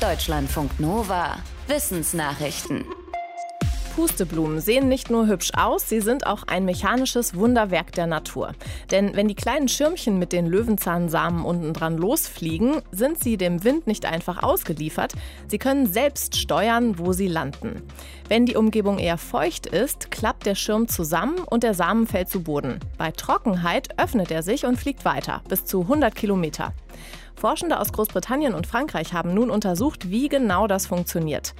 Deutschlandfunk Nova. Wissensnachrichten. Pusteblumen sehen nicht nur hübsch aus, sie sind auch ein mechanisches Wunderwerk der Natur. Denn wenn die kleinen Schirmchen mit den Löwenzahnsamen unten dran losfliegen, sind sie dem Wind nicht einfach ausgeliefert. Sie können selbst steuern, wo sie landen. Wenn die Umgebung eher feucht ist, klappt der Schirm zusammen und der Samen fällt zu Boden. Bei Trockenheit öffnet er sich und fliegt weiter, bis zu 100 Kilometer. Forschende aus Großbritannien und Frankreich haben nun untersucht, wie genau das funktioniert.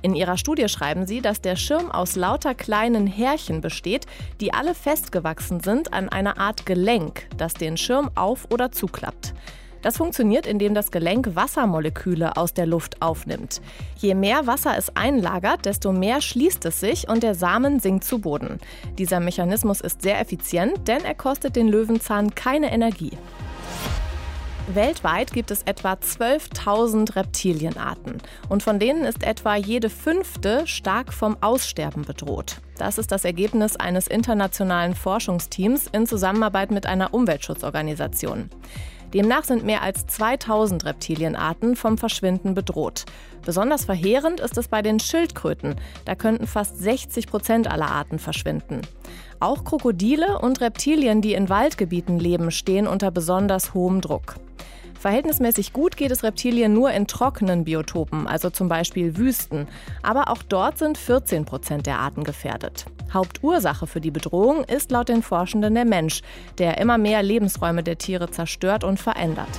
In ihrer Studie schreiben sie, dass der Schirm aus lauter kleinen Härchen besteht, die alle festgewachsen sind an einer Art Gelenk, das den Schirm auf- oder zuklappt. Das funktioniert, indem das Gelenk Wassermoleküle aus der Luft aufnimmt. Je mehr Wasser es einlagert, desto mehr schließt es sich und der Samen sinkt zu Boden. Dieser Mechanismus ist sehr effizient, denn er kostet den Löwenzahn keine Energie. Weltweit gibt es etwa 12.000 Reptilienarten und von denen ist etwa jede fünfte stark vom Aussterben bedroht. Das ist das Ergebnis eines internationalen Forschungsteams in Zusammenarbeit mit einer Umweltschutzorganisation. Demnach sind mehr als 2000 Reptilienarten vom Verschwinden bedroht. Besonders verheerend ist es bei den Schildkröten. Da könnten fast 60 Prozent aller Arten verschwinden. Auch Krokodile und Reptilien, die in Waldgebieten leben, stehen unter besonders hohem Druck. Verhältnismäßig gut geht es Reptilien nur in trockenen Biotopen, also zum Beispiel Wüsten. Aber auch dort sind 14 Prozent der Arten gefährdet. Hauptursache für die Bedrohung ist laut den Forschenden der Mensch, der immer mehr Lebensräume der Tiere zerstört und verändert.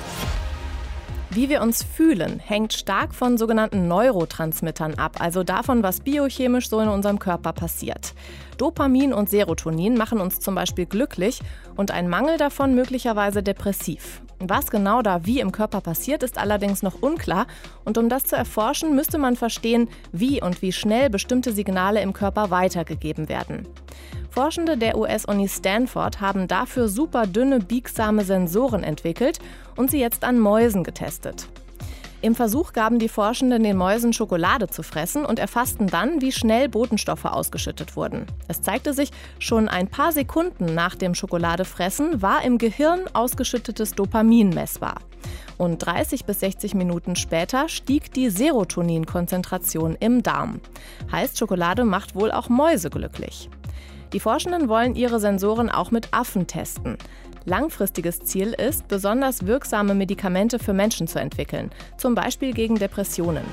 Wie wir uns fühlen, hängt stark von sogenannten Neurotransmittern ab, also davon, was biochemisch so in unserem Körper passiert. Dopamin und Serotonin machen uns zum Beispiel glücklich und ein Mangel davon möglicherweise depressiv. Was genau da wie im Körper passiert, ist allerdings noch unklar und um das zu erforschen, müsste man verstehen, wie und wie schnell bestimmte Signale im Körper weitergegeben werden. Forschende der US-Uni Stanford haben dafür super dünne, biegsame Sensoren entwickelt und sie jetzt an Mäusen getestet. Im Versuch gaben die Forschenden den Mäusen Schokolade zu fressen und erfassten dann, wie schnell Botenstoffe ausgeschüttet wurden. Es zeigte sich, schon ein paar Sekunden nach dem Schokoladefressen war im Gehirn ausgeschüttetes Dopamin messbar. Und 30 bis 60 Minuten später stieg die Serotoninkonzentration im Darm. Heißt, Schokolade macht wohl auch Mäuse glücklich. Die Forschenden wollen ihre Sensoren auch mit Affen testen. Langfristiges Ziel ist, besonders wirksame Medikamente für Menschen zu entwickeln, zum Beispiel gegen Depressionen.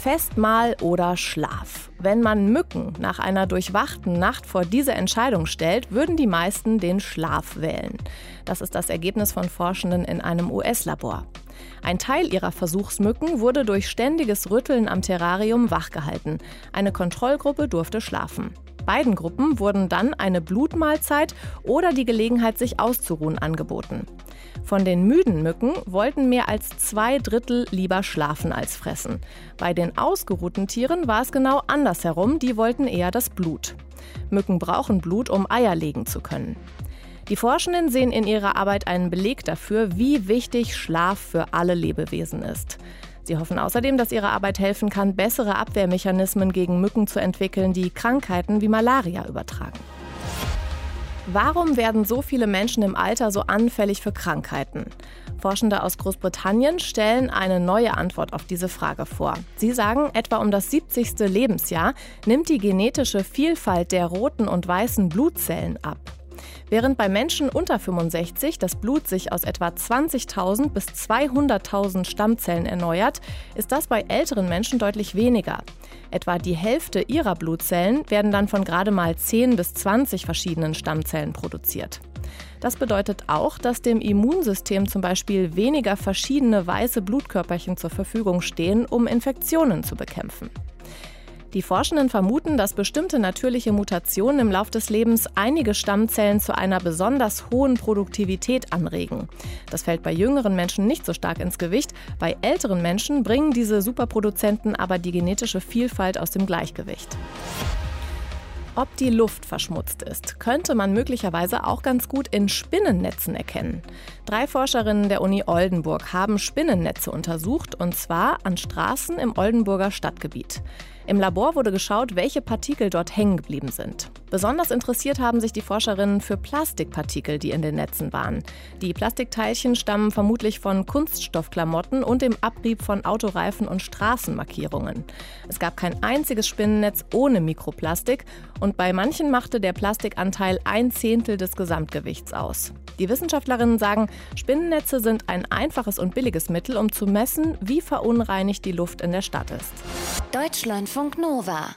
Festmahl oder Schlaf. Wenn man Mücken nach einer durchwachten Nacht vor diese Entscheidung stellt, würden die meisten den Schlaf wählen. Das ist das Ergebnis von Forschenden in einem US-Labor. Ein Teil ihrer Versuchsmücken wurde durch ständiges Rütteln am Terrarium wachgehalten. Eine Kontrollgruppe durfte schlafen. Beiden Gruppen wurden dann eine Blutmahlzeit oder die Gelegenheit, sich auszuruhen, angeboten. Von den müden Mücken wollten mehr als zwei Drittel lieber schlafen als fressen. Bei den ausgeruhten Tieren war es genau andersherum, die wollten eher das Blut. Mücken brauchen Blut, um Eier legen zu können. Die Forschenden sehen in ihrer Arbeit einen Beleg dafür, wie wichtig Schlaf für alle Lebewesen ist. Sie hoffen außerdem, dass ihre Arbeit helfen kann, bessere Abwehrmechanismen gegen Mücken zu entwickeln, die Krankheiten wie Malaria übertragen. Warum werden so viele Menschen im Alter so anfällig für Krankheiten? Forschende aus Großbritannien stellen eine neue Antwort auf diese Frage vor. Sie sagen, etwa um das 70. Lebensjahr nimmt die genetische Vielfalt der roten und weißen Blutzellen ab. Während bei Menschen unter 65 das Blut sich aus etwa 20.000 bis 200.000 Stammzellen erneuert, ist das bei älteren Menschen deutlich weniger. Etwa die Hälfte ihrer Blutzellen werden dann von gerade mal 10 bis 20 verschiedenen Stammzellen produziert. Das bedeutet auch, dass dem Immunsystem zum Beispiel weniger verschiedene weiße Blutkörperchen zur Verfügung stehen, um Infektionen zu bekämpfen. Die Forschenden vermuten, dass bestimmte natürliche Mutationen im Lauf des Lebens einige Stammzellen zu einer besonders hohen Produktivität anregen. Das fällt bei jüngeren Menschen nicht so stark ins Gewicht. Bei älteren Menschen bringen diese Superproduzenten aber die genetische Vielfalt aus dem Gleichgewicht. Ob die Luft verschmutzt ist, könnte man möglicherweise auch ganz gut in Spinnennetzen erkennen. Drei Forscherinnen der Uni Oldenburg haben Spinnennetze untersucht, und zwar an Straßen im Oldenburger Stadtgebiet. Im Labor wurde geschaut, welche Partikel dort hängen geblieben sind. Besonders interessiert haben sich die Forscherinnen für Plastikpartikel, die in den Netzen waren. Die Plastikteilchen stammen vermutlich von Kunststoffklamotten und dem Abrieb von Autoreifen und Straßenmarkierungen. Es gab kein einziges Spinnennetz ohne Mikroplastik und bei manchen machte der Plastikanteil ein Zehntel des Gesamtgewichts aus. Die Wissenschaftlerinnen sagen, Spinnennetze sind ein einfaches und billiges Mittel, um zu messen, wie verunreinigt die Luft in der Stadt ist. Deutschlandfunk Nova